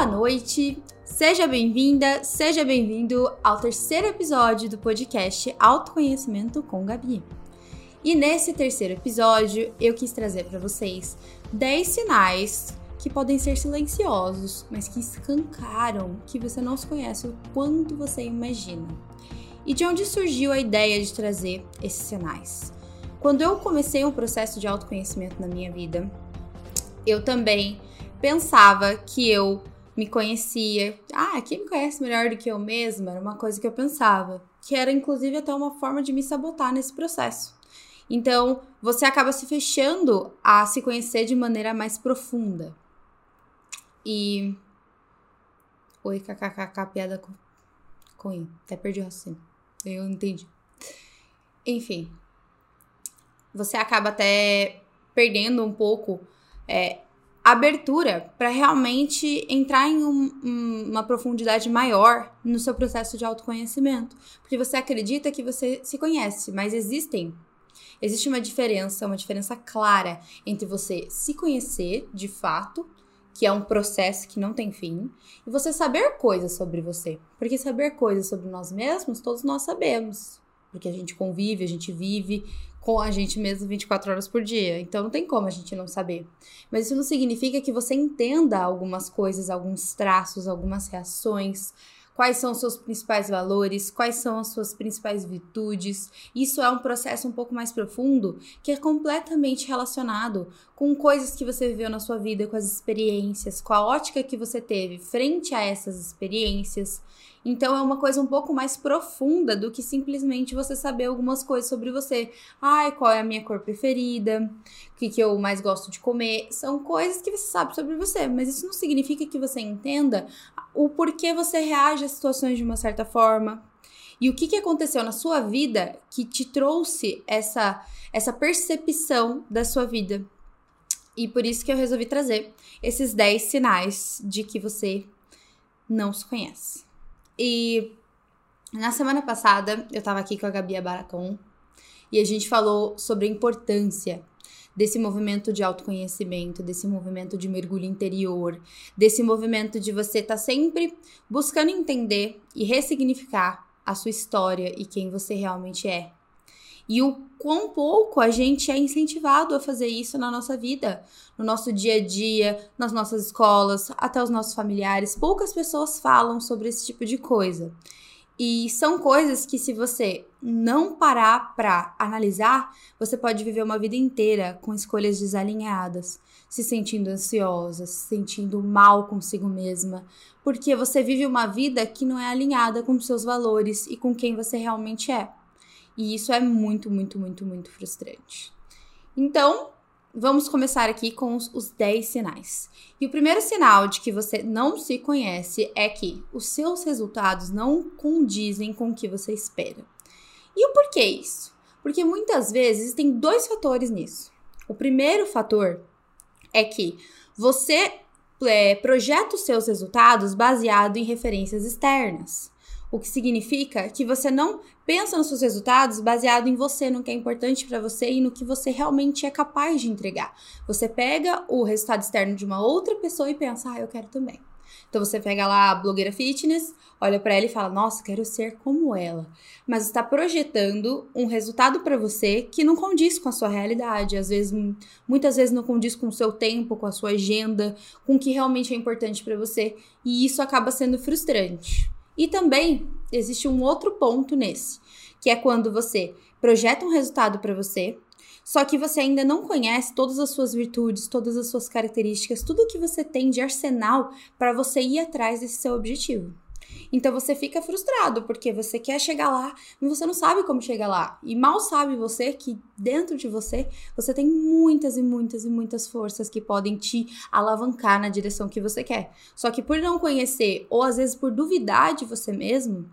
Boa noite, seja bem-vinda, seja bem-vindo ao terceiro episódio do podcast Autoconhecimento com Gabi. E nesse terceiro episódio, eu quis trazer para vocês 10 sinais que podem ser silenciosos, mas que escancaram que você não se conhece o quanto você imagina. E de onde surgiu a ideia de trazer esses sinais? Quando eu comecei um processo de autoconhecimento na minha vida, eu também pensava que eu me conhecia. Ah, quem me conhece melhor do que eu mesma? Era uma coisa que eu pensava. Que era, inclusive, até uma forma de me sabotar nesse processo. Então, você acaba se fechando a se conhecer de maneira mais profunda. E. Oi, kkkk, piada com. com Até perdi o raciocínio. Eu entendi. Enfim. Você acaba até perdendo um pouco é, abertura para realmente entrar em um, um, uma profundidade maior no seu processo de autoconhecimento. Porque você acredita que você se conhece, mas existem. Existe uma diferença, uma diferença clara entre você se conhecer de fato, que é um processo que não tem fim, e você saber coisas sobre você. Porque saber coisas sobre nós mesmos, todos nós sabemos. Porque a gente convive, a gente vive, com a gente mesmo 24 horas por dia. Então não tem como a gente não saber. Mas isso não significa que você entenda algumas coisas, alguns traços, algumas reações, quais são os seus principais valores, quais são as suas principais virtudes. Isso é um processo um pouco mais profundo que é completamente relacionado com coisas que você viveu na sua vida, com as experiências, com a ótica que você teve frente a essas experiências. Então é uma coisa um pouco mais profunda do que simplesmente você saber algumas coisas sobre você. Ai, qual é a minha cor preferida? O que, que eu mais gosto de comer? São coisas que você sabe sobre você, mas isso não significa que você entenda o porquê você reage a situações de uma certa forma. E o que, que aconteceu na sua vida que te trouxe essa, essa percepção da sua vida. E por isso que eu resolvi trazer esses 10 sinais de que você não se conhece. E na semana passada eu tava aqui com a Gabi Baracon e a gente falou sobre a importância desse movimento de autoconhecimento, desse movimento de mergulho interior, desse movimento de você estar tá sempre buscando entender e ressignificar a sua história e quem você realmente é. E o quão pouco a gente é incentivado a fazer isso na nossa vida, no nosso dia a dia, nas nossas escolas, até os nossos familiares. Poucas pessoas falam sobre esse tipo de coisa. E são coisas que, se você não parar para analisar, você pode viver uma vida inteira com escolhas desalinhadas, se sentindo ansiosa, se sentindo mal consigo mesma, porque você vive uma vida que não é alinhada com seus valores e com quem você realmente é. E isso é muito, muito, muito, muito frustrante. Então, vamos começar aqui com os, os 10 sinais. E o primeiro sinal de que você não se conhece é que os seus resultados não condizem com o que você espera. E o porquê isso? Porque muitas vezes tem dois fatores nisso. O primeiro fator é que você é, projeta os seus resultados baseado em referências externas. O que significa que você não pensa nos seus resultados baseado em você, no que é importante para você e no que você realmente é capaz de entregar. Você pega o resultado externo de uma outra pessoa e pensa, ah, eu quero também. Então você pega lá a blogueira fitness, olha para ela e fala: "Nossa, quero ser como ela". Mas está projetando um resultado para você que não condiz com a sua realidade, às vezes muitas vezes não condiz com o seu tempo, com a sua agenda, com o que realmente é importante para você, e isso acaba sendo frustrante. E também existe um outro ponto nesse, que é quando você projeta um resultado para você, só que você ainda não conhece todas as suas virtudes, todas as suas características, tudo o que você tem de arsenal para você ir atrás desse seu objetivo. Então você fica frustrado porque você quer chegar lá, mas você não sabe como chegar lá. E mal sabe você que dentro de você você tem muitas e muitas e muitas forças que podem te alavancar na direção que você quer. Só que por não conhecer ou às vezes por duvidar de você mesmo,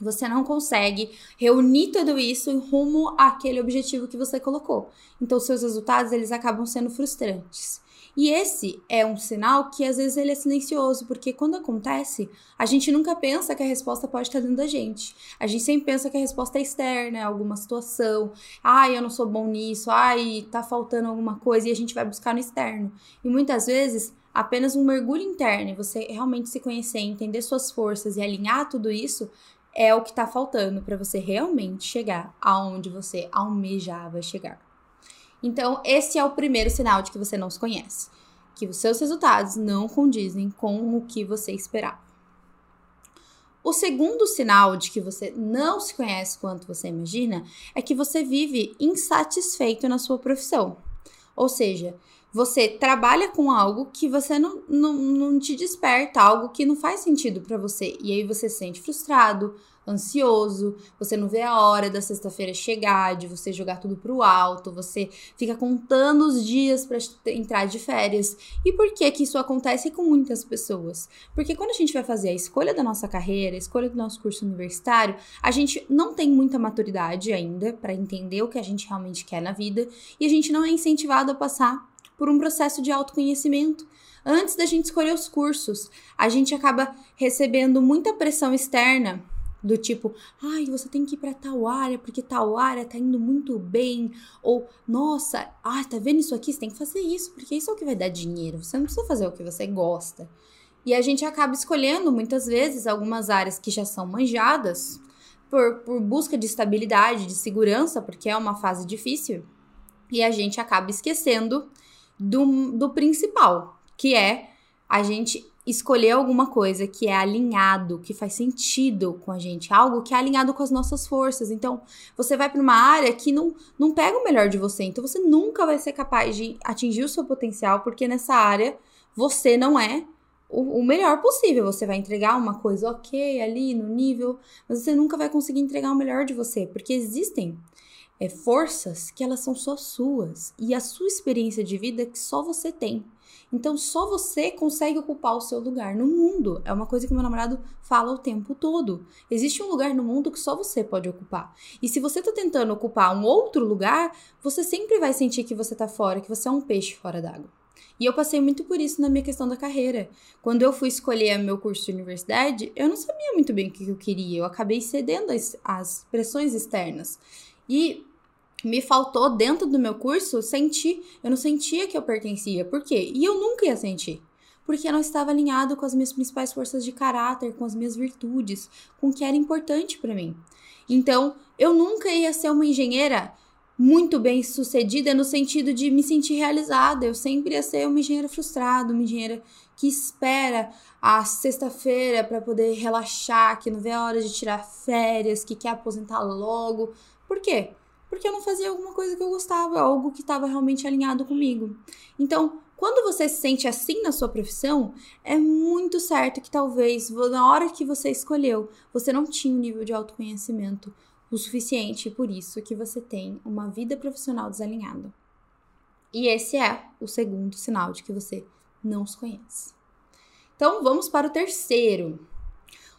você não consegue reunir tudo isso em rumo àquele objetivo que você colocou. Então seus resultados eles acabam sendo frustrantes. E esse é um sinal que às vezes ele é silencioso, porque quando acontece, a gente nunca pensa que a resposta pode estar dentro da gente. A gente sempre pensa que a resposta é externa, é alguma situação. Ai, eu não sou bom nisso. Ai, tá faltando alguma coisa e a gente vai buscar no externo. E muitas vezes apenas um mergulho interno e você realmente se conhecer, entender suas forças e alinhar tudo isso, é o que está faltando para você realmente chegar aonde você almejava chegar. Então, esse é o primeiro sinal de que você não se conhece, que os seus resultados não condizem com o que você esperava. O segundo sinal de que você não se conhece quanto você imagina é que você vive insatisfeito na sua profissão. Ou seja, você trabalha com algo que você não, não, não te desperta, algo que não faz sentido para você. E aí você se sente frustrado, ansioso, você não vê a hora da sexta-feira chegar, de você jogar tudo pro alto, você fica contando os dias para entrar de férias. E por que que isso acontece com muitas pessoas? Porque quando a gente vai fazer a escolha da nossa carreira, a escolha do nosso curso universitário, a gente não tem muita maturidade ainda para entender o que a gente realmente quer na vida e a gente não é incentivado a passar por um processo de autoconhecimento. Antes da gente escolher os cursos, a gente acaba recebendo muita pressão externa do tipo, ai, você tem que ir para tal área porque tal área tá indo muito bem, ou nossa, ah, tá vendo isso aqui? Você tem que fazer isso, porque isso é o que vai dar dinheiro. Você não precisa fazer o que você gosta. E a gente acaba escolhendo muitas vezes algumas áreas que já são manjadas por, por busca de estabilidade, de segurança, porque é uma fase difícil. E a gente acaba esquecendo do, do principal, que é a gente escolher alguma coisa que é alinhado, que faz sentido com a gente, algo que é alinhado com as nossas forças. Então, você vai para uma área que não, não pega o melhor de você, então você nunca vai ser capaz de atingir o seu potencial, porque nessa área você não é o, o melhor possível. Você vai entregar uma coisa ok ali no nível, mas você nunca vai conseguir entregar o melhor de você, porque existem é, forças que elas são só suas e a sua experiência de vida que só você tem. Então só você consegue ocupar o seu lugar no mundo. É uma coisa que meu namorado fala o tempo todo. Existe um lugar no mundo que só você pode ocupar. E se você tá tentando ocupar um outro lugar, você sempre vai sentir que você tá fora, que você é um peixe fora d'água. E eu passei muito por isso na minha questão da carreira. Quando eu fui escolher meu curso de universidade, eu não sabia muito bem o que eu queria. Eu acabei cedendo às, pressões externas. E me faltou dentro do meu curso sentir, eu não sentia que eu pertencia. Por quê? E eu nunca ia sentir. Porque eu não estava alinhado com as minhas principais forças de caráter, com as minhas virtudes, com o que era importante para mim. Então, eu nunca ia ser uma engenheira muito bem sucedida no sentido de me sentir realizada. Eu sempre ia ser uma engenheira frustrada, uma engenheira que espera a sexta-feira para poder relaxar, que não vê a hora de tirar férias, que quer aposentar logo. Por quê? Porque eu não fazia alguma coisa que eu gostava, algo que estava realmente alinhado comigo. Então, quando você se sente assim na sua profissão, é muito certo que talvez na hora que você escolheu, você não tinha um nível de autoconhecimento o suficiente, por isso que você tem uma vida profissional desalinhada. E esse é o segundo sinal de que você não se conhece. Então, vamos para o terceiro.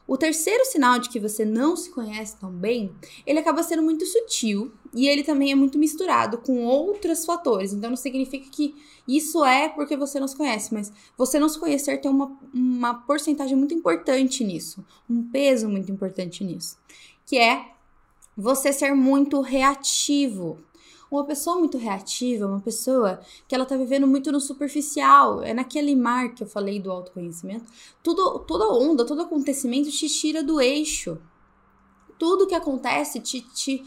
O terceiro sinal de que você não se conhece tão bem, ele acaba sendo muito sutil e ele também é muito misturado com outros fatores. Então não significa que isso é porque você não se conhece, mas você não se conhecer tem uma, uma porcentagem muito importante nisso, um peso muito importante nisso, que é você ser muito reativo uma pessoa muito reativa, uma pessoa que ela tá vivendo muito no superficial, é naquele mar que eu falei do autoconhecimento, tudo, toda onda, todo acontecimento te tira do eixo. Tudo que acontece te, te,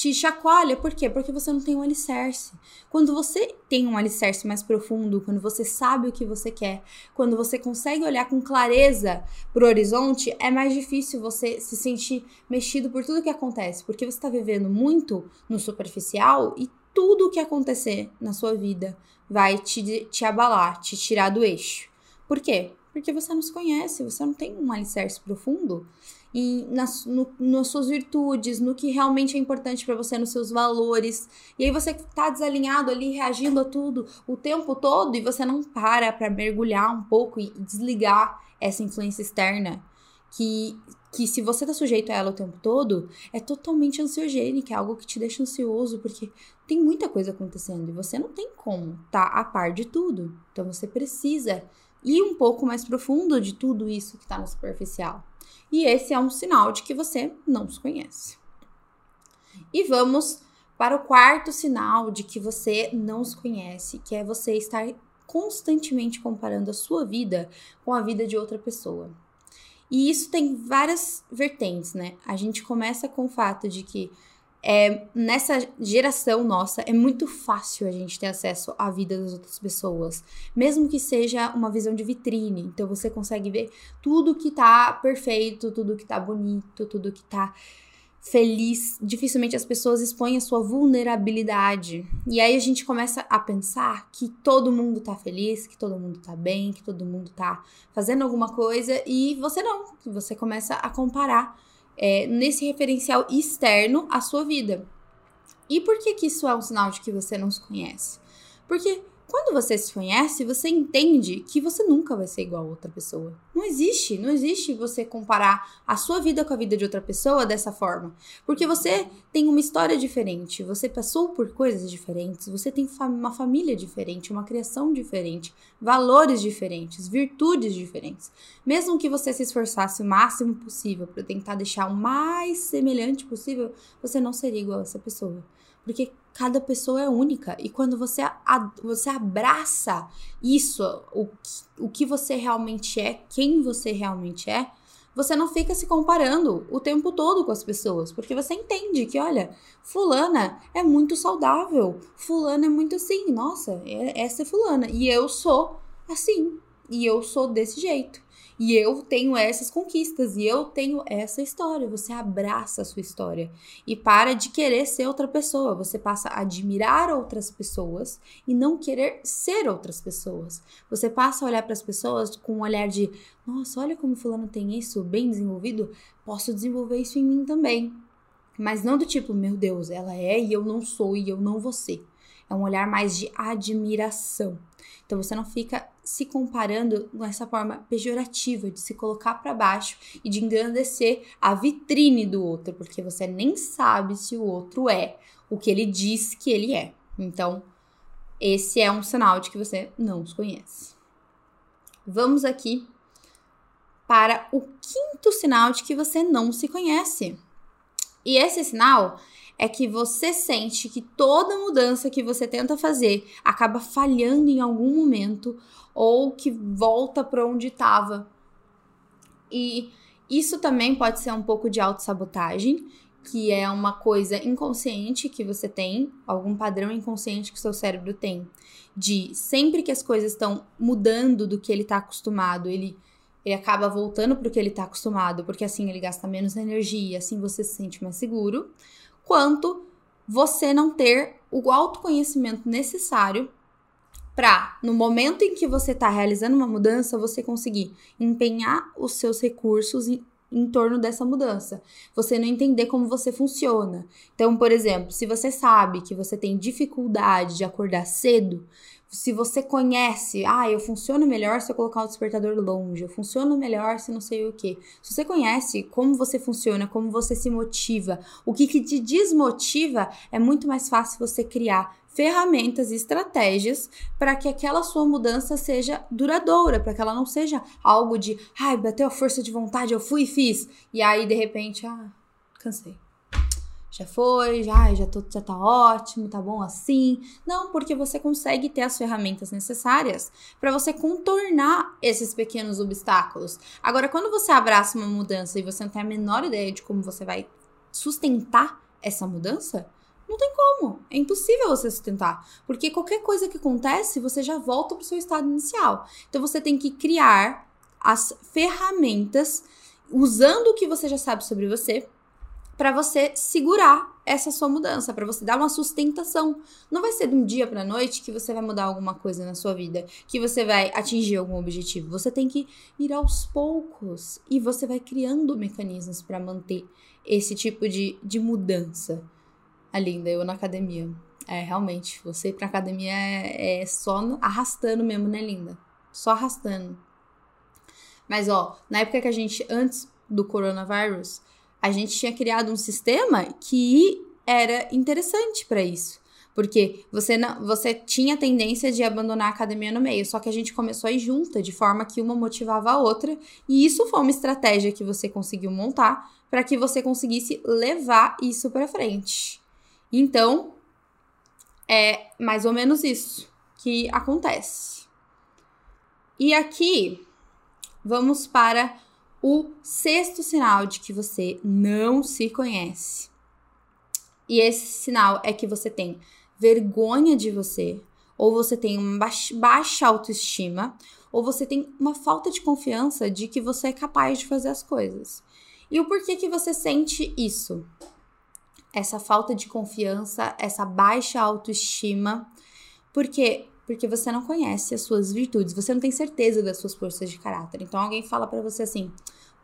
te chacoalha. Por quê? Porque você não tem um alicerce. Quando você tem um alicerce mais profundo, quando você sabe o que você quer, quando você consegue olhar com clareza pro horizonte, é mais difícil você se sentir mexido por tudo que acontece, porque você está vivendo muito no superficial e tudo o que acontecer na sua vida vai te, te abalar, te tirar do eixo. Por quê? Porque você não se conhece, você não tem um alicerce profundo e nas, no, nas suas virtudes, no que realmente é importante para você, nos seus valores. E aí você tá desalinhado ali, reagindo a tudo o tempo todo e você não para para mergulhar um pouco e desligar essa influência externa que que se você tá sujeito a ela o tempo todo, é totalmente ansiogênica, é algo que te deixa ansioso, porque tem muita coisa acontecendo e você não tem como tá a par de tudo. Então você precisa ir um pouco mais profundo de tudo isso que tá no superficial. E esse é um sinal de que você não se conhece. E vamos para o quarto sinal de que você não se conhece, que é você estar constantemente comparando a sua vida com a vida de outra pessoa. E isso tem várias vertentes, né? A gente começa com o fato de que é, nessa geração nossa é muito fácil a gente ter acesso à vida das outras pessoas, mesmo que seja uma visão de vitrine. Então você consegue ver tudo que tá perfeito, tudo que tá bonito, tudo que tá feliz. Dificilmente as pessoas expõem a sua vulnerabilidade. E aí a gente começa a pensar que todo mundo tá feliz, que todo mundo tá bem, que todo mundo tá fazendo alguma coisa e você não. Você começa a comparar é, nesse referencial externo à sua vida. E por que, que isso é um sinal de que você não se conhece? Porque quando você se conhece, você entende que você nunca vai ser igual a outra pessoa. Não existe, não existe você comparar a sua vida com a vida de outra pessoa dessa forma. Porque você tem uma história diferente, você passou por coisas diferentes, você tem uma família diferente, uma criação diferente, valores diferentes, virtudes diferentes. Mesmo que você se esforçasse o máximo possível para tentar deixar o mais semelhante possível, você não seria igual a essa pessoa. Porque cada pessoa é única. E quando você, a, você abraça isso, o, o que você realmente é, quem você realmente é, você não fica se comparando o tempo todo com as pessoas, porque você entende que, olha, fulana é muito saudável, fulana é muito assim, nossa, é, essa é fulana, e eu sou assim, e eu sou desse jeito. E eu tenho essas conquistas e eu tenho essa história. Você abraça a sua história e para de querer ser outra pessoa. Você passa a admirar outras pessoas e não querer ser outras pessoas. Você passa a olhar para as pessoas com um olhar de: nossa, olha como Fulano tem isso bem desenvolvido, posso desenvolver isso em mim também. Mas não do tipo, meu Deus, ela é e eu não sou e eu não vou ser. É um olhar mais de admiração. Então você não fica se comparando nessa forma pejorativa de se colocar para baixo e de engrandecer a vitrine do outro, porque você nem sabe se o outro é o que ele diz que ele é. Então, esse é um sinal de que você não os conhece. Vamos aqui para o quinto sinal de que você não se conhece. E esse sinal é que você sente que toda mudança que você tenta fazer acaba falhando em algum momento ou que volta para onde estava. E isso também pode ser um pouco de autossabotagem, que é uma coisa inconsciente que você tem, algum padrão inconsciente que seu cérebro tem, de sempre que as coisas estão mudando do que ele está acostumado, ele ele acaba voltando para o que ele está acostumado, porque assim ele gasta menos energia, assim você se sente mais seguro quanto você não ter o autoconhecimento necessário para, no momento em que você está realizando uma mudança, você conseguir empenhar os seus recursos em, em torno dessa mudança. Você não entender como você funciona. Então, por exemplo, se você sabe que você tem dificuldade de acordar cedo, se você conhece, ah, eu funciono melhor se eu colocar o despertador longe, eu funciono melhor se não sei o que. Se você conhece como você funciona, como você se motiva, o que, que te desmotiva, é muito mais fácil você criar ferramentas e estratégias para que aquela sua mudança seja duradoura, para que ela não seja algo de, ai, bateu a força de vontade, eu fui e fiz, e aí de repente, ah, cansei já foi, já, já, tô, já tá ótimo, tá bom assim. Não, porque você consegue ter as ferramentas necessárias para você contornar esses pequenos obstáculos. Agora, quando você abraça uma mudança e você não tem a menor ideia de como você vai sustentar essa mudança, não tem como. É impossível você sustentar. Porque qualquer coisa que acontece, você já volta para o seu estado inicial. Então você tem que criar as ferramentas usando o que você já sabe sobre você para você segurar essa sua mudança, para você dar uma sustentação. Não vai ser de um dia para noite que você vai mudar alguma coisa na sua vida, que você vai atingir algum objetivo. Você tem que ir aos poucos e você vai criando mecanismos para manter esse tipo de, de mudança. A linda, eu na academia. É, realmente, você ir pra academia é, é só arrastando mesmo, né, linda? Só arrastando. Mas, ó, na época que a gente, antes do coronavírus, a gente tinha criado um sistema que era interessante para isso. Porque você, não, você tinha tendência de abandonar a academia no meio, só que a gente começou a ir junta, de forma que uma motivava a outra, e isso foi uma estratégia que você conseguiu montar para que você conseguisse levar isso para frente. Então, é mais ou menos isso que acontece. E aqui vamos para o sexto sinal de que você não se conhece. E esse sinal é que você tem vergonha de você, ou você tem uma baixa autoestima, ou você tem uma falta de confiança de que você é capaz de fazer as coisas. E o porquê que você sente isso? Essa falta de confiança, essa baixa autoestima, porque porque você não conhece as suas virtudes, você não tem certeza das suas forças de caráter. Então alguém fala para você assim: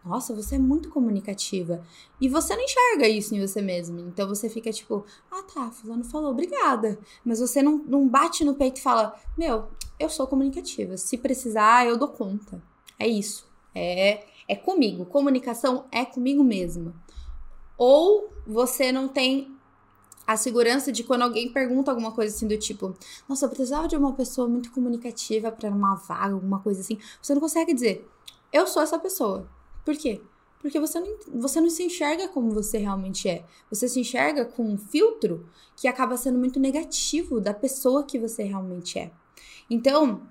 "Nossa, você é muito comunicativa". E você não enxerga isso em você mesmo. Então você fica tipo: "Ah, tá, fulano falou, obrigada". Mas você não, não bate no peito e fala: "Meu, eu sou comunicativa. Se precisar, eu dou conta". É isso. É é comigo. Comunicação é comigo mesma. Ou você não tem a segurança de quando alguém pergunta alguma coisa assim do tipo, nossa, eu precisava de uma pessoa muito comunicativa para uma vaga, alguma coisa assim. Você não consegue dizer, eu sou essa pessoa. Por quê? Porque você não, você não se enxerga como você realmente é. Você se enxerga com um filtro que acaba sendo muito negativo da pessoa que você realmente é. Então,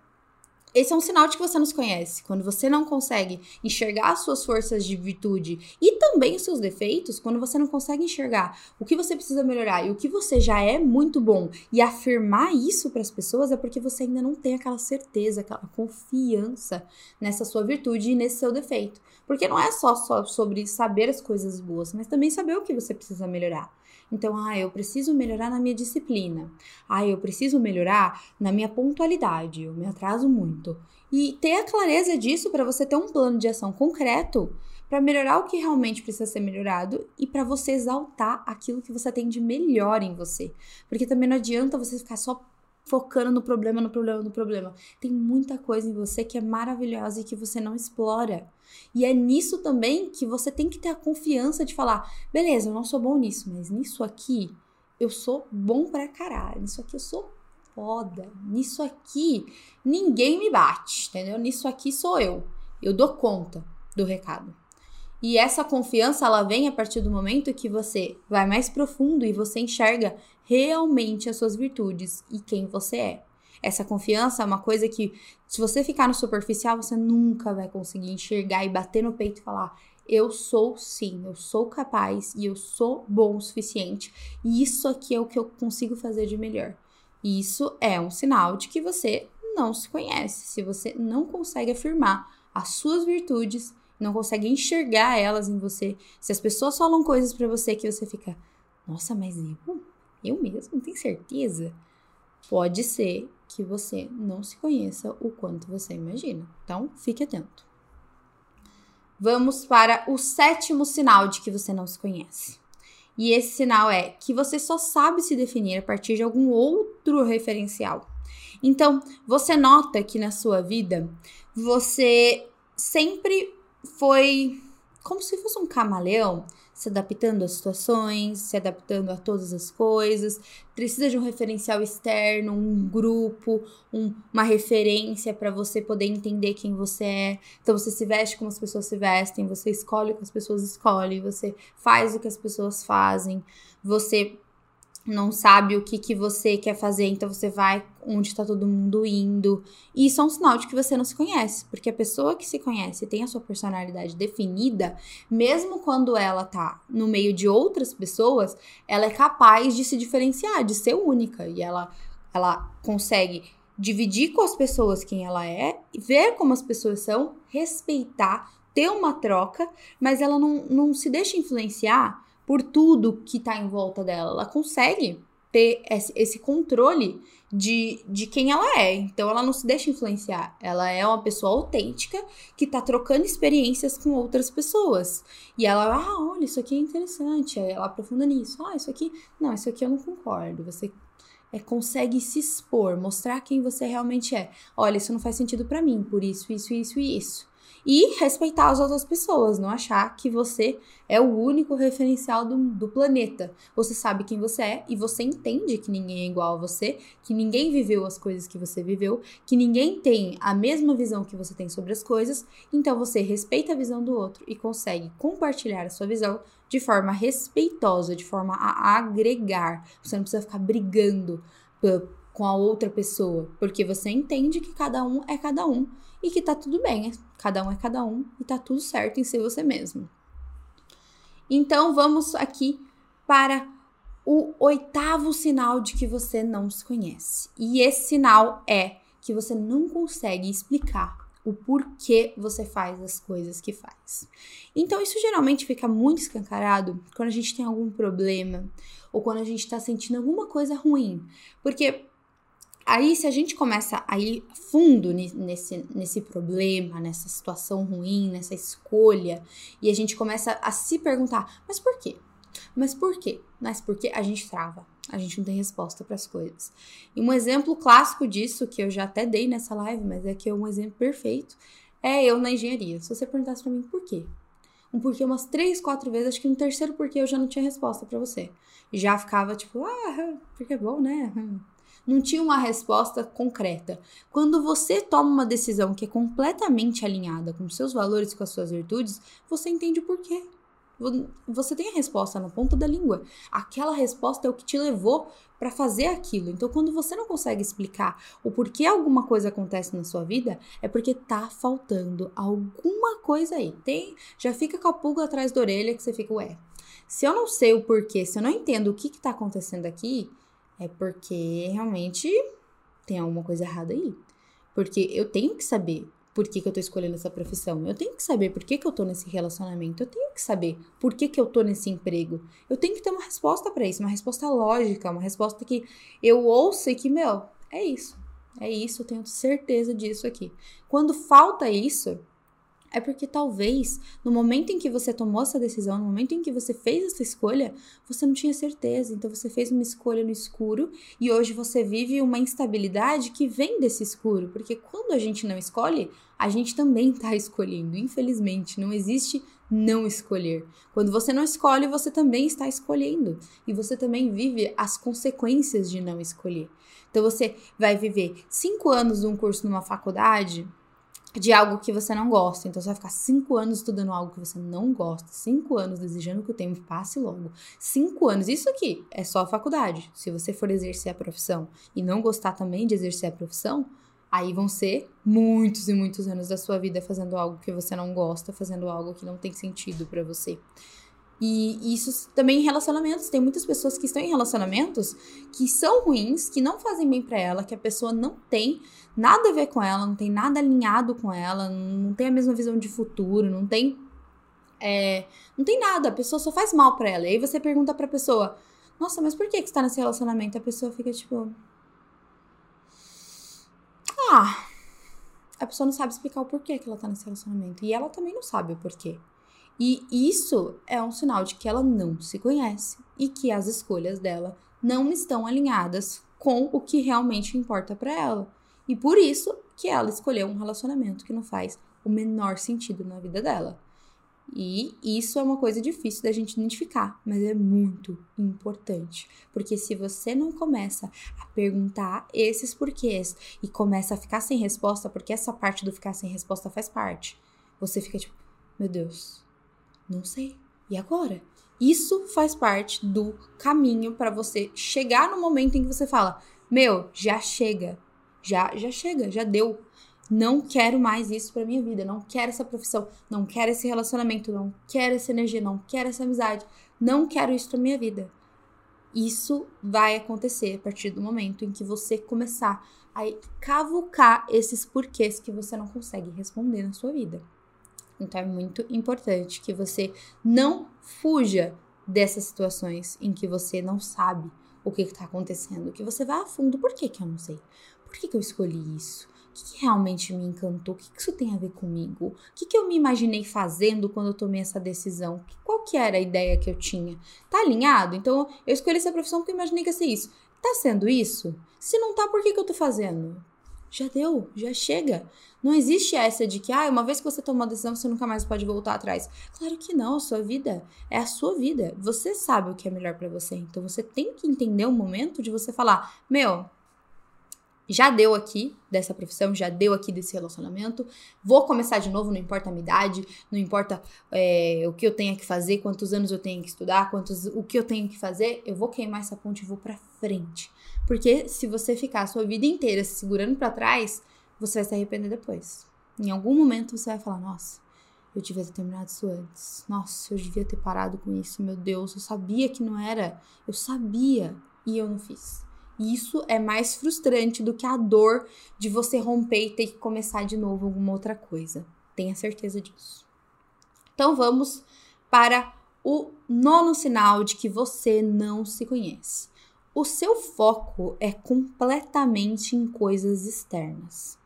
esse é um sinal de que você não se conhece. Quando você não consegue enxergar as suas forças de virtude e também os seus defeitos, quando você não consegue enxergar o que você precisa melhorar e o que você já é muito bom e afirmar isso para as pessoas, é porque você ainda não tem aquela certeza, aquela confiança nessa sua virtude e nesse seu defeito. Porque não é só, só sobre saber as coisas boas, mas também saber o que você precisa melhorar. Então, ah, eu preciso melhorar na minha disciplina. Ah, eu preciso melhorar na minha pontualidade. Eu me atraso muito. E ter a clareza disso para você ter um plano de ação concreto para melhorar o que realmente precisa ser melhorado e para você exaltar aquilo que você tem de melhor em você. Porque também não adianta você ficar só focando no problema, no problema, no problema. Tem muita coisa em você que é maravilhosa e que você não explora. E é nisso também que você tem que ter a confiança de falar: beleza, eu não sou bom nisso, mas nisso aqui eu sou bom pra caralho. Nisso aqui eu sou foda. Nisso aqui ninguém me bate, entendeu? Nisso aqui sou eu. Eu dou conta do recado. E essa confiança ela vem a partir do momento que você vai mais profundo e você enxerga realmente as suas virtudes e quem você é. Essa confiança é uma coisa que, se você ficar no superficial, você nunca vai conseguir enxergar e bater no peito e falar: eu sou sim, eu sou capaz e eu sou bom o suficiente, e isso aqui é o que eu consigo fazer de melhor. Isso é um sinal de que você não se conhece, se você não consegue afirmar as suas virtudes, não consegue enxergar elas em você. Se as pessoas falam coisas para você que você fica, nossa, mas eu eu mesmo? Tem certeza? Pode ser que você não se conheça o quanto você imagina. Então, fique atento. Vamos para o sétimo sinal de que você não se conhece. E esse sinal é que você só sabe se definir a partir de algum outro referencial. Então, você nota que na sua vida você sempre foi como se fosse um camaleão se adaptando às situações, se adaptando a todas as coisas. Precisa de um referencial externo, um grupo, um, uma referência para você poder entender quem você é. Então você se veste como as pessoas se vestem, você escolhe o que as pessoas escolhem, você faz o que as pessoas fazem, você não sabe o que, que você quer fazer, então você vai onde está todo mundo indo. E isso é um sinal de que você não se conhece, porque a pessoa que se conhece tem a sua personalidade definida, mesmo quando ela tá no meio de outras pessoas, ela é capaz de se diferenciar, de ser única, e ela ela consegue dividir com as pessoas quem ela é, ver como as pessoas são, respeitar, ter uma troca, mas ela não, não se deixa influenciar por tudo que está em volta dela. Ela consegue ter esse controle de, de quem ela é. Então ela não se deixa influenciar. Ela é uma pessoa autêntica que tá trocando experiências com outras pessoas. E ela, ah, olha, isso aqui é interessante. Ela aprofunda nisso. Ah, isso aqui. Não, isso aqui eu não concordo. Você é, consegue se expor, mostrar quem você realmente é. Olha, isso não faz sentido para mim, por isso, isso, isso e isso e respeitar as outras pessoas, não achar que você é o único referencial do, do planeta. Você sabe quem você é e você entende que ninguém é igual a você, que ninguém viveu as coisas que você viveu, que ninguém tem a mesma visão que você tem sobre as coisas, então você respeita a visão do outro e consegue compartilhar a sua visão de forma respeitosa, de forma a agregar. Você não precisa ficar brigando com a outra pessoa, porque você entende que cada um é cada um e que tá tudo bem, cada um é cada um e tá tudo certo em ser você mesmo. Então vamos aqui para o oitavo sinal de que você não se conhece. E esse sinal é que você não consegue explicar o porquê você faz as coisas que faz. Então, isso geralmente fica muito escancarado quando a gente tem algum problema ou quando a gente está sentindo alguma coisa ruim. Porque aí, se a gente começa a ir fundo nesse, nesse problema, nessa situação ruim, nessa escolha, e a gente começa a se perguntar: mas por quê? Mas por quê? Mas porque a gente trava. A gente não tem resposta para as coisas. E um exemplo clássico disso, que eu já até dei nessa live, mas é que é um exemplo perfeito, é eu na engenharia. Se você perguntasse para mim por quê? Um porquê umas três, quatro vezes, acho que no terceiro porquê eu já não tinha resposta para você. Já ficava tipo, ah, porque é bom, né? Não tinha uma resposta concreta. Quando você toma uma decisão que é completamente alinhada com seus valores, com as suas virtudes, você entende o porquê. Você tem a resposta na ponta da língua. Aquela resposta é o que te levou para fazer aquilo. Então, quando você não consegue explicar o porquê alguma coisa acontece na sua vida, é porque tá faltando alguma coisa aí. Tem, já fica com a pulga atrás da orelha que você fica, ué. Se eu não sei o porquê, se eu não entendo o que que tá acontecendo aqui, é porque realmente tem alguma coisa errada aí. Porque eu tenho que saber por que, que eu tô escolhendo essa profissão. Eu tenho que saber por que, que eu tô nesse relacionamento. Eu tenho que saber por que, que eu tô nesse emprego. Eu tenho que ter uma resposta para isso, uma resposta lógica, uma resposta que eu ouça e que, meu, é isso. É isso, eu tenho certeza disso aqui. Quando falta isso, é porque talvez no momento em que você tomou essa decisão, no momento em que você fez essa escolha, você não tinha certeza. Então você fez uma escolha no escuro e hoje você vive uma instabilidade que vem desse escuro. Porque quando a gente não escolhe, a gente também está escolhendo. Infelizmente, não existe não escolher. Quando você não escolhe, você também está escolhendo. E você também vive as consequências de não escolher. Então você vai viver cinco anos de um curso numa faculdade de algo que você não gosta. Então você vai ficar cinco anos estudando algo que você não gosta, cinco anos desejando que o tempo passe logo. Cinco anos, isso aqui é só a faculdade. Se você for exercer a profissão e não gostar também de exercer a profissão, aí vão ser muitos e muitos anos da sua vida fazendo algo que você não gosta, fazendo algo que não tem sentido para você. E isso também em relacionamentos. Tem muitas pessoas que estão em relacionamentos que são ruins, que não fazem bem para ela, que a pessoa não tem nada a ver com ela, não tem nada alinhado com ela, não tem a mesma visão de futuro, não tem. É, não tem nada, a pessoa só faz mal para ela. E aí você pergunta pra pessoa: Nossa, mas por que, que você tá nesse relacionamento? A pessoa fica tipo. Ah. A pessoa não sabe explicar o porquê que ela tá nesse relacionamento. E ela também não sabe o porquê. E isso é um sinal de que ela não se conhece e que as escolhas dela não estão alinhadas com o que realmente importa para ela. E por isso que ela escolheu um relacionamento que não faz o menor sentido na vida dela. E isso é uma coisa difícil da gente identificar, mas é muito importante. Porque se você não começa a perguntar esses porquês e começa a ficar sem resposta, porque essa parte do ficar sem resposta faz parte, você fica tipo, meu Deus, não sei. E agora? Isso faz parte do caminho para você chegar no momento em que você fala: "Meu, já chega. Já já chega, já deu. Não quero mais isso para minha vida, não quero essa profissão, não quero esse relacionamento, não quero essa energia, não quero essa amizade, não quero isso para minha vida." Isso vai acontecer a partir do momento em que você começar a cavucar esses porquês que você não consegue responder na sua vida. Então é muito importante que você não fuja dessas situações em que você não sabe o que está acontecendo, que você vá a fundo. Por que, que eu não sei? Por que, que eu escolhi isso? O que, que realmente me encantou? O que, que isso tem a ver comigo? O que, que eu me imaginei fazendo quando eu tomei essa decisão? Qual que era a ideia que eu tinha? Tá alinhado? Então, eu escolhi essa profissão porque eu imaginei que ia ser isso. Tá sendo isso? Se não tá, por que, que eu tô fazendo? Já deu, já chega. Não existe essa de que, ah, uma vez que você tomou uma decisão, você nunca mais pode voltar atrás. Claro que não, a sua vida é a sua vida. Você sabe o que é melhor para você. Então você tem que entender o momento de você falar: meu, já deu aqui dessa profissão, já deu aqui desse relacionamento, vou começar de novo, não importa a minha idade, não importa é, o que eu tenha que fazer, quantos anos eu tenho que estudar, quantos, o que eu tenho que fazer, eu vou queimar essa ponte e vou pra frente. Porque se você ficar a sua vida inteira se segurando para trás, você vai se arrepender depois. Em algum momento você vai falar: Nossa, eu devia ter terminado isso antes. Nossa, eu devia ter parado com isso. Meu Deus, eu sabia que não era. Eu sabia e eu não fiz. Isso é mais frustrante do que a dor de você romper e ter que começar de novo alguma outra coisa. Tenha certeza disso. Então vamos para o nono sinal de que você não se conhece. O seu foco é completamente em coisas externas.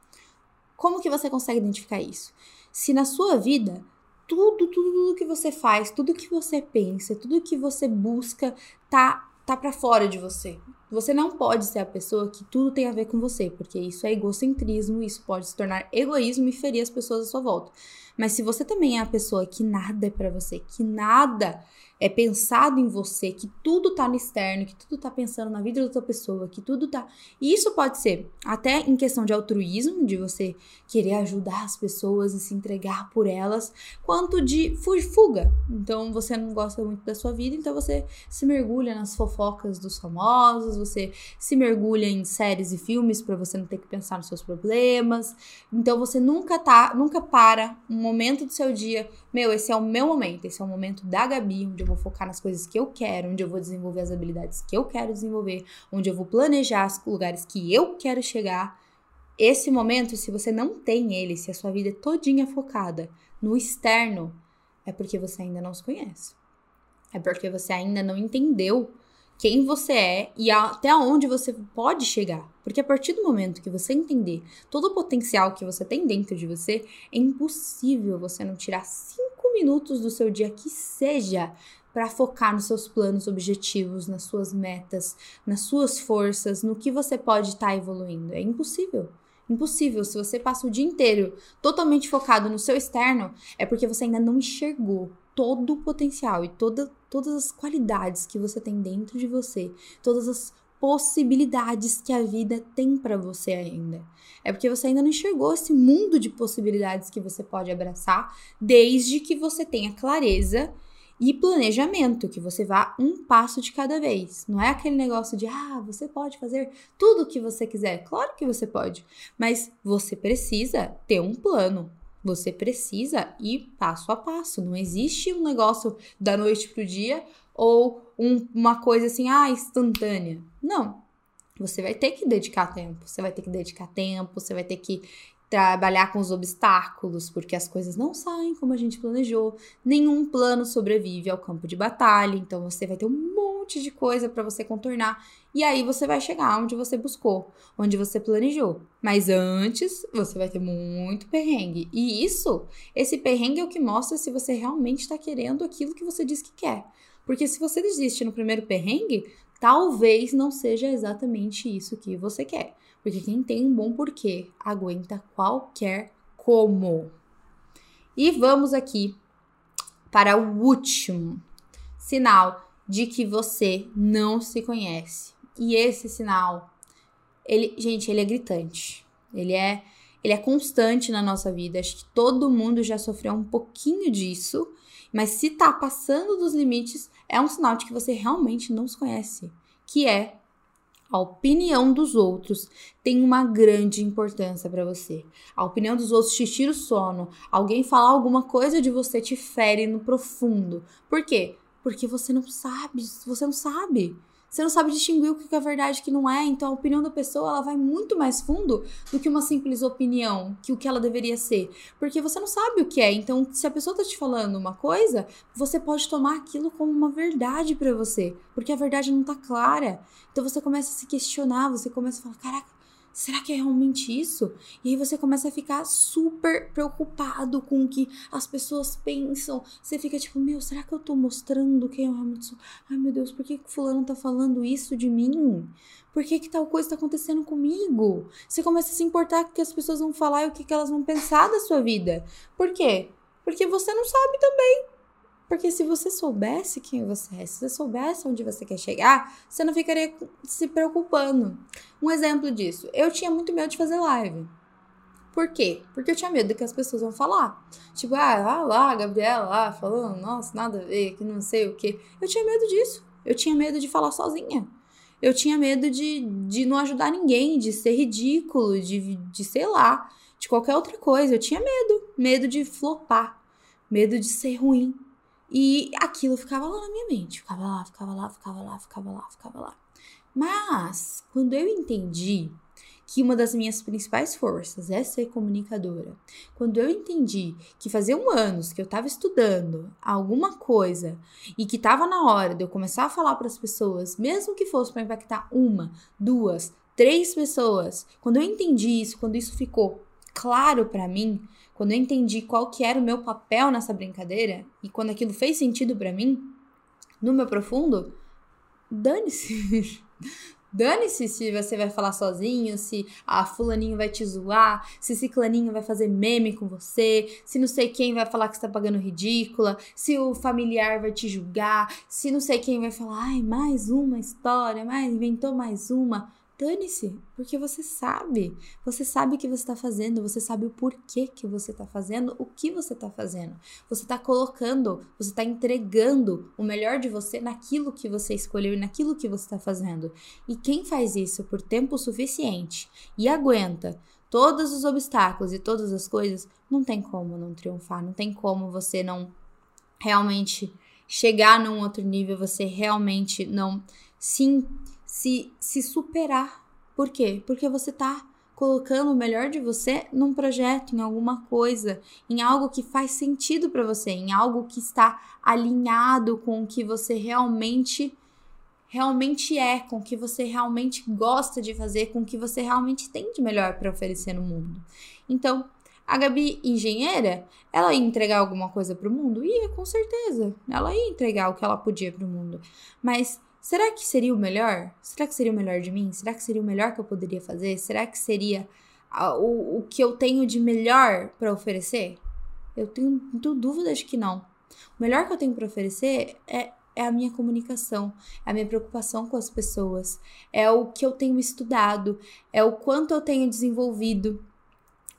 Como que você consegue identificar isso? Se na sua vida tudo, tudo, tudo que você faz, tudo que você pensa, tudo que você busca tá tá para fora de você. Você não pode ser a pessoa que tudo tem a ver com você, porque isso é egocentrismo, isso pode se tornar egoísmo e ferir as pessoas à sua volta. Mas se você também é a pessoa que nada é para você, que nada é pensado em você, que tudo tá no externo, que tudo tá pensando na vida da outra pessoa, que tudo tá. E isso pode ser até em questão de altruísmo, de você querer ajudar as pessoas e se entregar por elas, quanto de fuga. Então você não gosta muito da sua vida, então você se mergulha nas fofocas dos famosos, você se mergulha em séries e filmes para você não ter que pensar nos seus problemas. Então você nunca tá, nunca para um momento do seu dia, meu, esse é o meu momento, esse é o momento da Gabi, onde eu vou focar nas coisas que eu quero, onde eu vou desenvolver as habilidades que eu quero desenvolver, onde eu vou planejar os lugares que eu quero chegar. Esse momento, se você não tem ele, se a sua vida é todinha focada no externo, é porque você ainda não se conhece. É porque você ainda não entendeu quem você é e até onde você pode chegar. Porque a partir do momento que você entender todo o potencial que você tem dentro de você, é impossível você não tirar cinco minutos do seu dia que seja para focar nos seus planos, objetivos, nas suas metas, nas suas forças, no que você pode estar tá evoluindo. É impossível. Impossível. Se você passa o dia inteiro totalmente focado no seu externo, é porque você ainda não enxergou todo o potencial e toda, todas as qualidades que você tem dentro de você, todas as possibilidades que a vida tem para você ainda. É porque você ainda não enxergou esse mundo de possibilidades que você pode abraçar, desde que você tenha clareza e planejamento, que você vá um passo de cada vez. Não é aquele negócio de, ah, você pode fazer tudo o que você quiser. Claro que você pode, mas você precisa ter um plano. Você precisa ir passo a passo. Não existe um negócio da noite pro dia ou um, uma coisa assim, ah, instantânea. Não. Você vai ter que dedicar tempo. Você vai ter que dedicar tempo, você vai ter que trabalhar com os obstáculos, porque as coisas não saem como a gente planejou. Nenhum plano sobrevive ao campo de batalha, então você vai ter um monte de coisa para você contornar e aí você vai chegar onde você buscou, onde você planejou. Mas antes, você vai ter muito perrengue. E isso, esse perrengue é o que mostra se você realmente está querendo aquilo que você diz que quer. Porque se você desiste no primeiro perrengue, talvez não seja exatamente isso que você quer. Porque quem tem um bom porquê aguenta qualquer como. E vamos aqui para o último sinal de que você não se conhece. E esse sinal, ele, gente, ele é gritante. Ele é, ele é constante na nossa vida. Acho que todo mundo já sofreu um pouquinho disso, mas se tá passando dos limites, é um sinal de que você realmente não se conhece, que é a opinião dos outros tem uma grande importância para você. A opinião dos outros te tira o sono. Alguém falar alguma coisa de você te fere no profundo. Por quê? Porque você não sabe, você não sabe. Você não sabe distinguir o que é verdade e o que não é. Então a opinião da pessoa ela vai muito mais fundo do que uma simples opinião, que o que ela deveria ser. Porque você não sabe o que é. Então, se a pessoa tá te falando uma coisa, você pode tomar aquilo como uma verdade para você. Porque a verdade não tá clara. Então você começa a se questionar, você começa a falar: caraca, será que é realmente isso? E aí você começa a ficar super preocupado com o que as pessoas pensam. Você fica tipo, meu, será que eu tô mostrando quem eu realmente sou? Ai, meu Deus, por que, que fulano tá falando isso de mim? Por que, que tal coisa tá acontecendo comigo? Você começa a se importar com o que as pessoas vão falar e o que, que elas vão pensar da sua vida. Por quê? Porque você não sabe também. Porque se você soubesse quem você é, se você soubesse onde você quer chegar, você não ficaria se preocupando. Um exemplo disso, eu tinha muito medo de fazer live. Por quê? Porque eu tinha medo do que as pessoas vão falar. Tipo, ah, lá, a Gabriela lá falando, nossa, nada a ver, que não sei o quê. Eu tinha medo disso. Eu tinha medo de falar sozinha. Eu tinha medo de, de não ajudar ninguém, de ser ridículo, de, de sei lá, de qualquer outra coisa. Eu tinha medo, medo de flopar, medo de ser ruim. E aquilo ficava lá na minha mente, ficava lá, ficava lá, ficava lá, ficava lá, ficava lá. Mas quando eu entendi que uma das minhas principais forças é ser comunicadora. Quando eu entendi que fazia um anos que eu estava estudando alguma coisa e que estava na hora de eu começar a falar para as pessoas, mesmo que fosse para impactar uma, duas, três pessoas, quando eu entendi isso, quando isso ficou claro para mim, quando eu entendi qual que era o meu papel nessa brincadeira e quando aquilo fez sentido para mim, no meu profundo, dane-se. Dane-se se você vai falar sozinho, se a fulaninho vai te zoar, se ciclaninho vai fazer meme com você, se não sei quem vai falar que você tá pagando ridícula, se o familiar vai te julgar, se não sei quem vai falar, ai, mais uma história, mais inventou mais uma. Dane-se, porque você sabe. Você sabe o que você está fazendo, você sabe o porquê que você está fazendo, o que você está fazendo. Você está colocando, você está entregando o melhor de você naquilo que você escolheu e naquilo que você está fazendo. E quem faz isso por tempo suficiente e aguenta todos os obstáculos e todas as coisas, não tem como não triunfar, não tem como você não realmente chegar num outro nível, você realmente não se se, se superar. Por quê? Porque você tá colocando o melhor de você num projeto, em alguma coisa, em algo que faz sentido para você, em algo que está alinhado com o que você realmente realmente é, com o que você realmente gosta de fazer, com o que você realmente tem de melhor para oferecer no mundo. Então, a Gabi, engenheira, ela ia entregar alguma coisa para o mundo? Ia, com certeza. Ela ia entregar o que ela podia para o mundo. Mas Será que seria o melhor? Será que seria o melhor de mim? Será que seria o melhor que eu poderia fazer? Será que seria o, o que eu tenho de melhor para oferecer? Eu tenho, tenho dúvida de que não. O melhor que eu tenho para oferecer é, é a minha comunicação, é a minha preocupação com as pessoas, é o que eu tenho estudado, é o quanto eu tenho desenvolvido,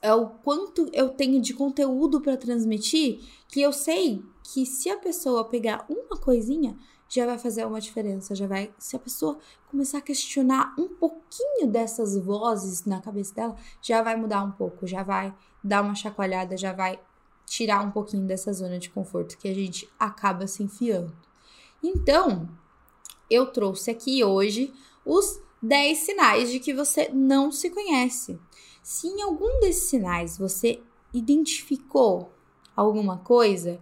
é o quanto eu tenho de conteúdo para transmitir que eu sei que se a pessoa pegar uma coisinha, já vai fazer uma diferença, já vai. Se a pessoa começar a questionar um pouquinho dessas vozes na cabeça dela, já vai mudar um pouco, já vai dar uma chacoalhada, já vai tirar um pouquinho dessa zona de conforto que a gente acaba se enfiando. Então, eu trouxe aqui hoje os 10 sinais de que você não se conhece. Se em algum desses sinais você identificou alguma coisa,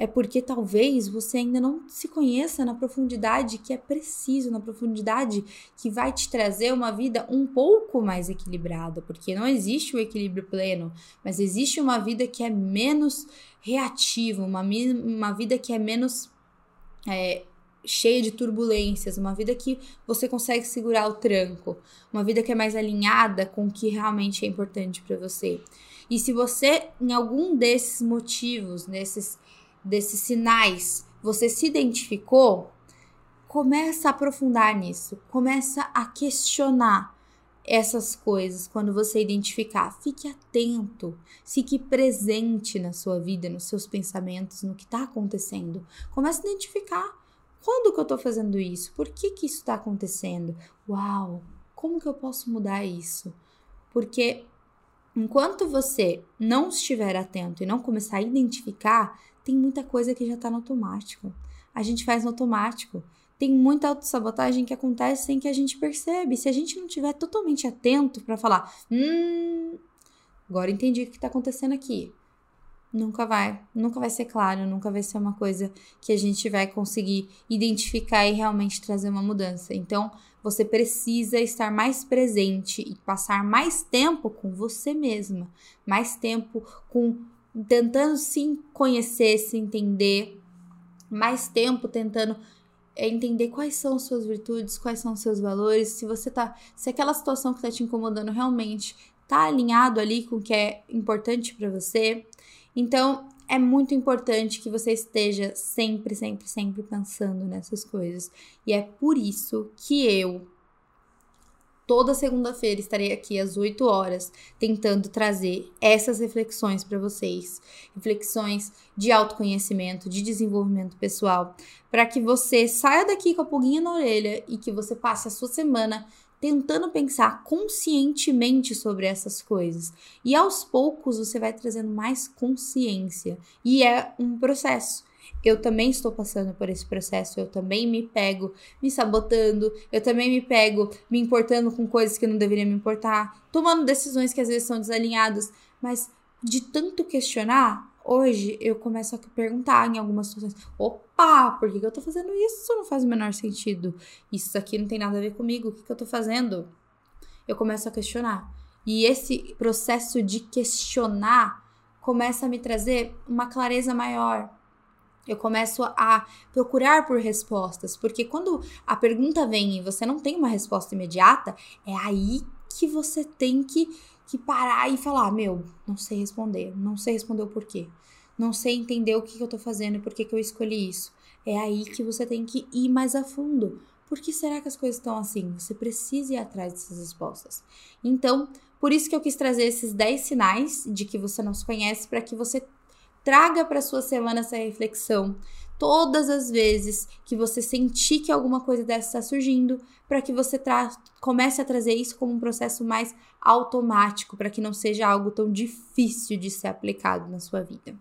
é porque talvez você ainda não se conheça na profundidade que é preciso, na profundidade que vai te trazer uma vida um pouco mais equilibrada, porque não existe o equilíbrio pleno, mas existe uma vida que é menos reativa, uma, uma vida que é menos é, cheia de turbulências, uma vida que você consegue segurar o tranco, uma vida que é mais alinhada com o que realmente é importante para você. E se você, em algum desses motivos, nesses desses sinais você se identificou, começa a aprofundar nisso, começa a questionar essas coisas quando você identificar. Fique atento, fique presente na sua vida, nos seus pensamentos, no que está acontecendo. Comece a identificar quando que eu estou fazendo isso, por que que isso está acontecendo. Uau, como que eu posso mudar isso? Porque enquanto você não estiver atento e não começar a identificar, tem muita coisa que já está no automático. A gente faz no automático. Tem muita autossabotagem que acontece sem que a gente percebe. Se a gente não tiver totalmente atento para falar, hum, agora entendi o que está acontecendo aqui. Nunca vai, nunca vai ser claro, nunca vai ser uma coisa que a gente vai conseguir identificar e realmente trazer uma mudança. Então, você precisa estar mais presente e passar mais tempo com você mesma, mais tempo com tentando se conhecer, se entender, mais tempo tentando é, entender quais são suas virtudes, quais são seus valores, se você tá, se aquela situação que tá te incomodando realmente tá alinhado ali com o que é importante para você. Então, é muito importante que você esteja sempre, sempre, sempre pensando nessas coisas. E é por isso que eu Toda segunda-feira estarei aqui às 8 horas tentando trazer essas reflexões para vocês, reflexões de autoconhecimento, de desenvolvimento pessoal, para que você saia daqui com a pulguinha na orelha e que você passe a sua semana tentando pensar conscientemente sobre essas coisas. E aos poucos você vai trazendo mais consciência. E é um processo. Eu também estou passando por esse processo, eu também me pego me sabotando, eu também me pego me importando com coisas que não deveria me importar, tomando decisões que às vezes são desalinhadas, mas de tanto questionar, Hoje eu começo a perguntar em algumas situações: opa, por que, eu tô fazendo isso? Isso não faz o menor sentido. Isso aqui não tem nada a ver comigo. O que, que eu tô fazendo? Eu começo a questionar. E esse processo de questionar começa a me trazer uma clareza maior. Eu começo a procurar por respostas, porque quando a pergunta vem e você não tem uma resposta imediata, é aí que você tem que que parar e falar: meu, não sei responder, não sei responder o porquê, não sei entender o que, que eu tô fazendo e por que, que eu escolhi isso. É aí que você tem que ir mais a fundo. Por que será que as coisas estão assim? Você precisa ir atrás dessas respostas. Então, por isso que eu quis trazer esses 10 sinais de que você não se conhece para que você traga para sua semana essa reflexão todas as vezes que você sentir que alguma coisa dessa está surgindo, para que você comece a trazer isso como um processo mais automático, para que não seja algo tão difícil de ser aplicado na sua vida.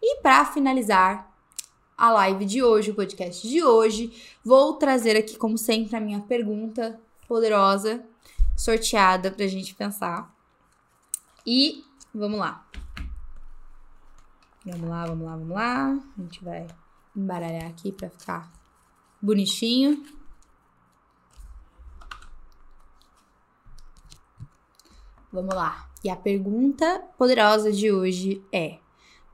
E para finalizar a live de hoje, o podcast de hoje, vou trazer aqui, como sempre, a minha pergunta poderosa, sorteada para a gente pensar. E vamos lá. Vamos lá, vamos lá, vamos lá. A gente vai embaralhar aqui para ficar bonitinho. Vamos lá. E a pergunta poderosa de hoje é: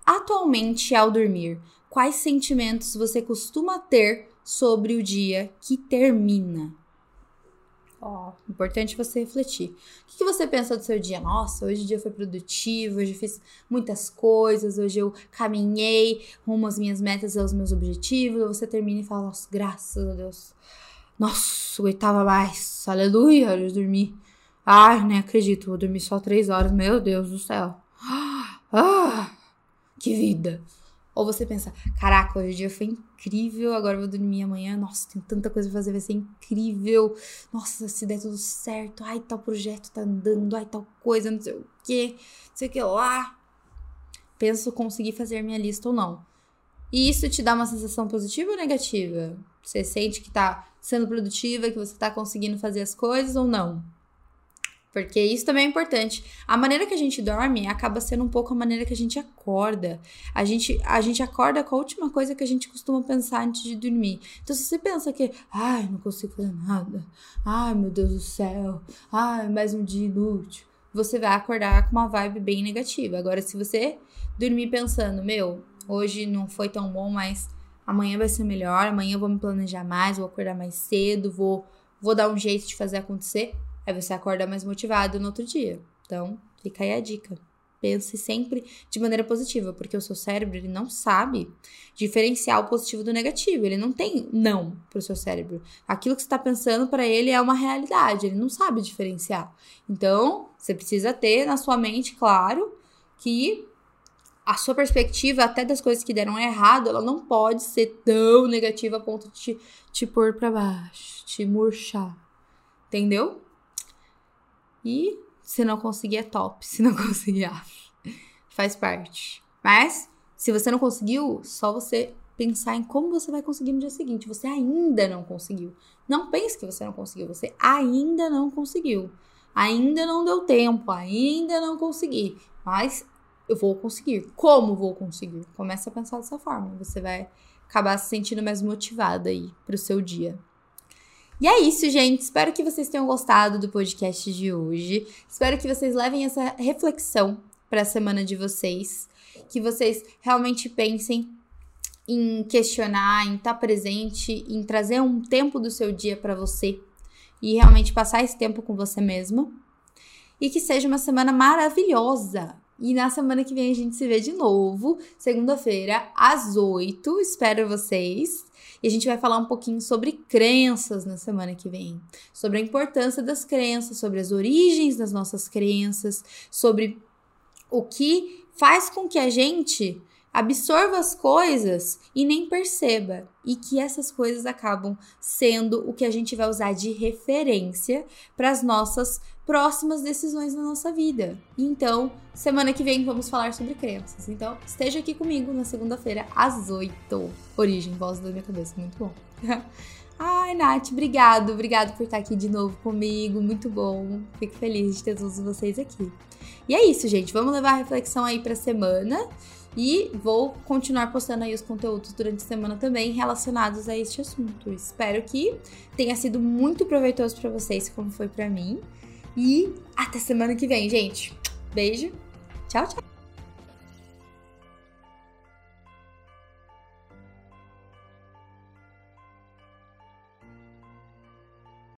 Atualmente, ao dormir, quais sentimentos você costuma ter sobre o dia que termina? Importante você refletir. O que, você pensa do seu dia? Nossa, hoje o dia foi produtivo, hoje eu fiz muitas coisas, hoje eu caminhei rumo às minhas metas e aos meus objetivos. Você termina e fala, nossa, graças a Deus. Nossa, oitava mais. Aleluia, eu dormi. Ai, nem acredito, vou dormir só três horas. Meu Deus do céu. Ah, que vida. Ou você pensa, caraca, hoje o dia foi incrível, agora eu vou dormir amanhã. Nossa, tem tanta coisa pra fazer, vai ser incrível. Nossa, se der tudo certo, ai, tal projeto tá andando, ai, tal coisa, não sei o que, não sei o que lá. Penso conseguir fazer minha lista ou não. E isso te dá uma sensação positiva ou negativa? Você sente que tá sendo produtiva, que você tá conseguindo fazer as coisas ou não? Porque isso também é importante. A maneira que a gente dorme acaba sendo um pouco a maneira que a gente acorda. A gente, a gente acorda com a última coisa que a gente costuma pensar antes de dormir. Então, se você pensa que, ai, não consigo fazer nada, ai, meu Deus do céu, ai, mais um dia inútil, você vai acordar com uma vibe bem negativa. Agora, se você dormir pensando, meu, hoje não foi tão bom, mas amanhã vai ser melhor, amanhã eu vou me planejar mais, vou acordar mais cedo, vou, vou dar um jeito de fazer acontecer Aí você acorda mais motivado no outro dia. Então, fica aí a dica. Pense sempre de maneira positiva, porque o seu cérebro ele não sabe diferenciar o positivo do negativo. Ele não tem não para o seu cérebro. Aquilo que você está pensando para ele é uma realidade. Ele não sabe diferenciar. Então, você precisa ter na sua mente claro que a sua perspectiva até das coisas que deram errado, ela não pode ser tão negativa a ponto de te, te pôr para baixo, te murchar. Entendeu? E se não conseguir, é top. Se não conseguir, ah, faz parte. Mas, se você não conseguiu, só você pensar em como você vai conseguir no dia seguinte. Você ainda não conseguiu. Não pense que você não conseguiu. Você ainda não conseguiu. Ainda não deu tempo. Ainda não consegui. Mas eu vou conseguir. Como vou conseguir? Começa a pensar dessa forma. Você vai acabar se sentindo mais motivada aí pro seu dia. E é isso, gente. Espero que vocês tenham gostado do podcast de hoje. Espero que vocês levem essa reflexão para a semana de vocês, que vocês realmente pensem em questionar, em estar tá presente, em trazer um tempo do seu dia para você e realmente passar esse tempo com você mesmo. E que seja uma semana maravilhosa, E na semana que vem a gente se vê de novo, segunda-feira, às 8. Espero vocês. E a gente vai falar um pouquinho sobre crenças na semana que vem, sobre a importância das crenças, sobre as origens das nossas crenças, sobre o que faz com que a gente absorva as coisas e nem perceba, e que essas coisas acabam sendo o que a gente vai usar de referência para as nossas próximas decisões na nossa vida. Então, semana que vem vamos falar sobre crenças. Então, esteja aqui comigo na segunda-feira às 8. Origem, voz da minha cabeça, muito bom. Ai, Nath, obrigado, obrigado por estar aqui de novo comigo, muito bom. Fico feliz de ter todos vocês aqui. E é isso, gente. Vamos levar a reflexão aí para a semana. E vou continuar postando aí os conteúdos durante a semana também relacionados a este assunto. Espero que tenha sido muito proveitoso para vocês, como foi para mim. E até semana que vem, gente. Beijo. Tchau, tchau.